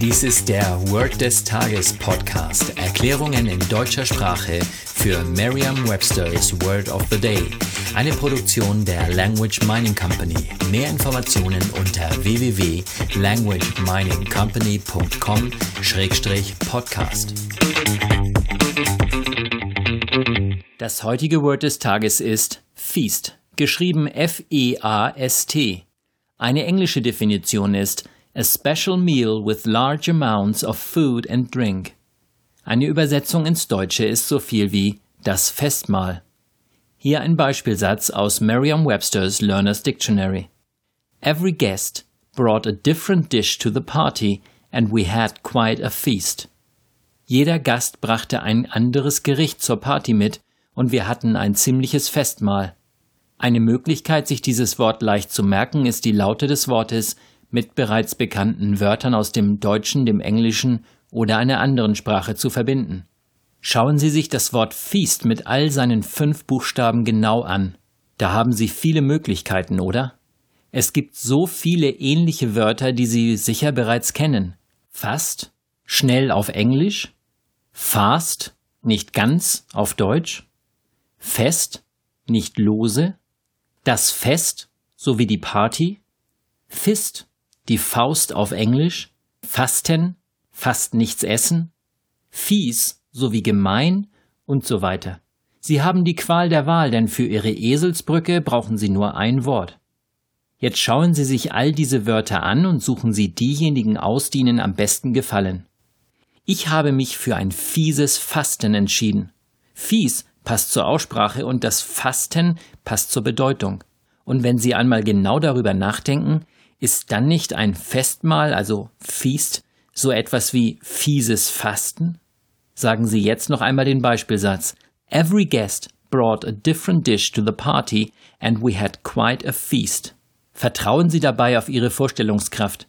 Dies ist der Word des Tages Podcast. Erklärungen in deutscher Sprache für Merriam-Webster's Word of the Day. Eine Produktion der Language Mining Company. Mehr Informationen unter www.languageminingcompany.com-podcast. Das heutige Word des Tages ist Feast, geschrieben F-E-A-S-T. Eine englische Definition ist a special meal with large amounts of food and drink. Eine Übersetzung ins Deutsche ist so viel wie das Festmahl. Hier ein Beispielsatz aus Merriam-Webster's Learner's Dictionary. Every guest brought a different dish to the party and we had quite a feast. Jeder Gast brachte ein anderes Gericht zur Party mit und wir hatten ein ziemliches Festmahl. Eine Möglichkeit, sich dieses Wort leicht zu merken, ist die Laute des Wortes mit bereits bekannten Wörtern aus dem Deutschen, dem Englischen oder einer anderen Sprache zu verbinden. Schauen Sie sich das Wort Feast mit all seinen fünf Buchstaben genau an. Da haben Sie viele Möglichkeiten, oder? Es gibt so viele ähnliche Wörter, die Sie sicher bereits kennen. Fast, schnell auf Englisch, fast, nicht ganz auf Deutsch, fest, nicht lose, das Fest sowie die Party, Fist, die Faust auf Englisch, Fasten, fast nichts essen, fies sowie gemein und so weiter. Sie haben die Qual der Wahl, denn für Ihre Eselsbrücke brauchen Sie nur ein Wort. Jetzt schauen Sie sich all diese Wörter an und suchen Sie diejenigen aus, die Ihnen am besten gefallen. Ich habe mich für ein fieses Fasten entschieden. Fies passt zur Aussprache und das Fasten passt zur Bedeutung. Und wenn Sie einmal genau darüber nachdenken, ist dann nicht ein Festmahl, also Feast, so etwas wie fieses Fasten? Sagen Sie jetzt noch einmal den Beispielsatz. Every guest brought a different dish to the party and we had quite a feast. Vertrauen Sie dabei auf Ihre Vorstellungskraft.